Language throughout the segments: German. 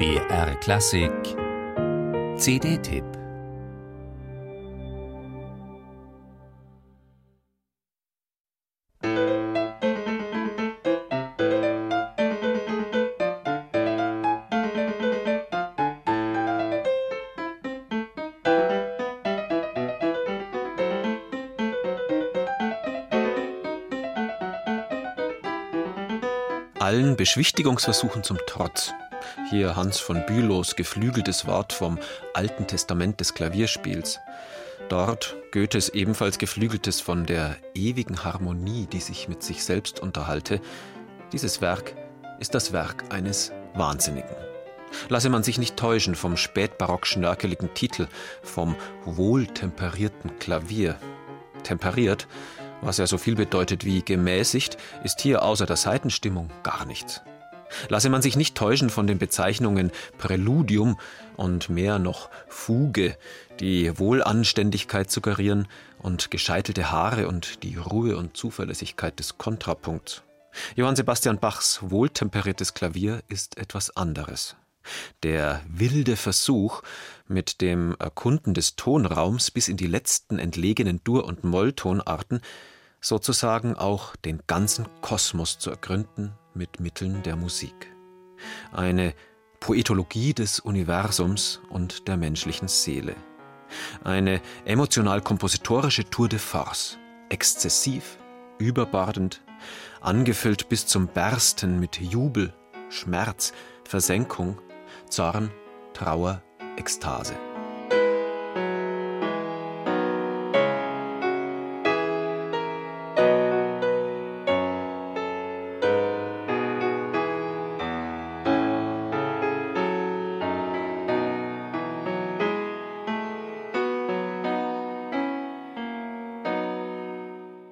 BR Klassik CD-Tipp Allen Beschwichtigungsversuchen zum Trotz. Hier Hans von Bülows geflügeltes Wort vom Alten Testament des Klavierspiels. Dort Goethes ebenfalls geflügeltes von der ewigen Harmonie, die sich mit sich selbst unterhalte. Dieses Werk ist das Werk eines Wahnsinnigen. Lasse man sich nicht täuschen vom spätbarock schnörkeligen Titel, vom wohltemperierten Klavier. Temperiert was ja so viel bedeutet wie gemäßigt, ist hier außer der Seitenstimmung gar nichts. Lasse man sich nicht täuschen von den Bezeichnungen Präludium und mehr noch Fuge, die Wohlanständigkeit suggerieren und gescheitelte Haare und die Ruhe und Zuverlässigkeit des Kontrapunkts. Johann Sebastian Bachs wohltemperiertes Klavier ist etwas anderes. Der wilde Versuch, mit dem Erkunden des Tonraums bis in die letzten entlegenen Dur- und Molltonarten sozusagen auch den ganzen Kosmos zu ergründen mit Mitteln der Musik. Eine Poetologie des Universums und der menschlichen Seele. Eine emotional-kompositorische Tour de force, exzessiv, überbordend, angefüllt bis zum Bersten mit Jubel, Schmerz, Versenkung, Zorn, Trauer, Ekstase.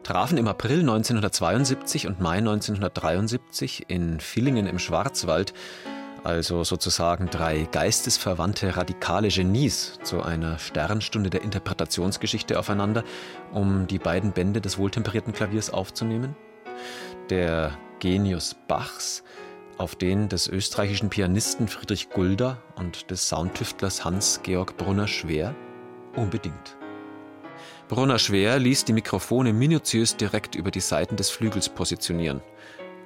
Trafen im April 1972 und Mai 1973 in Villingen im Schwarzwald also sozusagen drei geistesverwandte radikale Genies zu einer Sternstunde der Interpretationsgeschichte aufeinander, um die beiden Bände des wohltemperierten Klaviers aufzunehmen. Der Genius Bachs auf den des österreichischen Pianisten Friedrich Gulda und des Soundtüftlers Hans-Georg Brunner-Schwer? Unbedingt. Brunner-Schwer ließ die Mikrofone minutiös direkt über die Seiten des Flügels positionieren.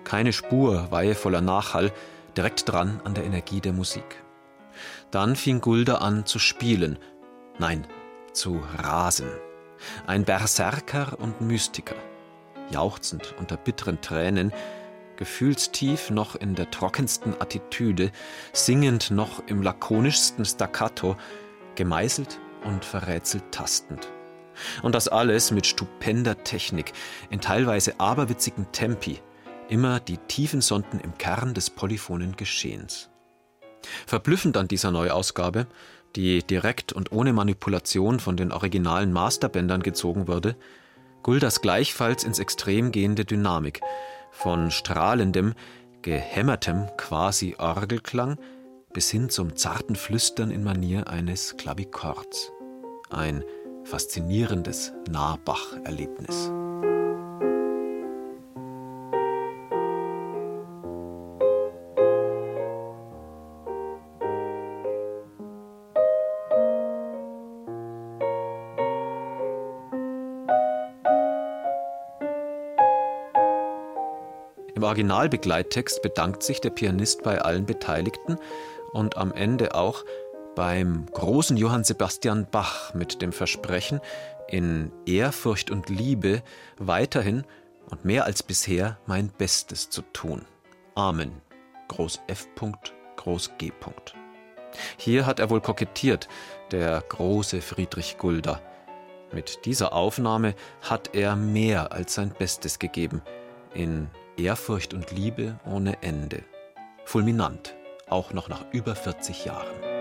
Keine Spur weihevoller Nachhall, direkt dran an der Energie der Musik. Dann fing Gulda an zu spielen, nein, zu rasen. Ein Berserker und Mystiker, jauchzend unter bitteren Tränen, gefühlstief noch in der trockensten Attitüde, singend noch im lakonischsten Staccato, gemeißelt und verrätselt tastend. Und das alles mit stupender Technik, in teilweise aberwitzigen Tempi, immer die tiefen Sonden im Kern des polyphonen Geschehens. Verblüffend an dieser Neuausgabe, die direkt und ohne Manipulation von den originalen Masterbändern gezogen wurde, Guldas gleichfalls ins Extrem gehende Dynamik, von strahlendem, gehämmertem quasi Orgelklang bis hin zum zarten Flüstern in Manier eines Klavikords. Ein faszinierendes Nahbach-Erlebnis. Im Originalbegleittext bedankt sich der Pianist bei allen Beteiligten und am Ende auch beim großen Johann Sebastian Bach mit dem Versprechen, in Ehrfurcht und Liebe weiterhin und mehr als bisher mein Bestes zu tun. Amen. Groß F. Groß G. Hier hat er wohl kokettiert, der große Friedrich Gulda. Mit dieser Aufnahme hat er mehr als sein Bestes gegeben, in Ehrfurcht und Liebe ohne Ende. Fulminant, auch noch nach über 40 Jahren.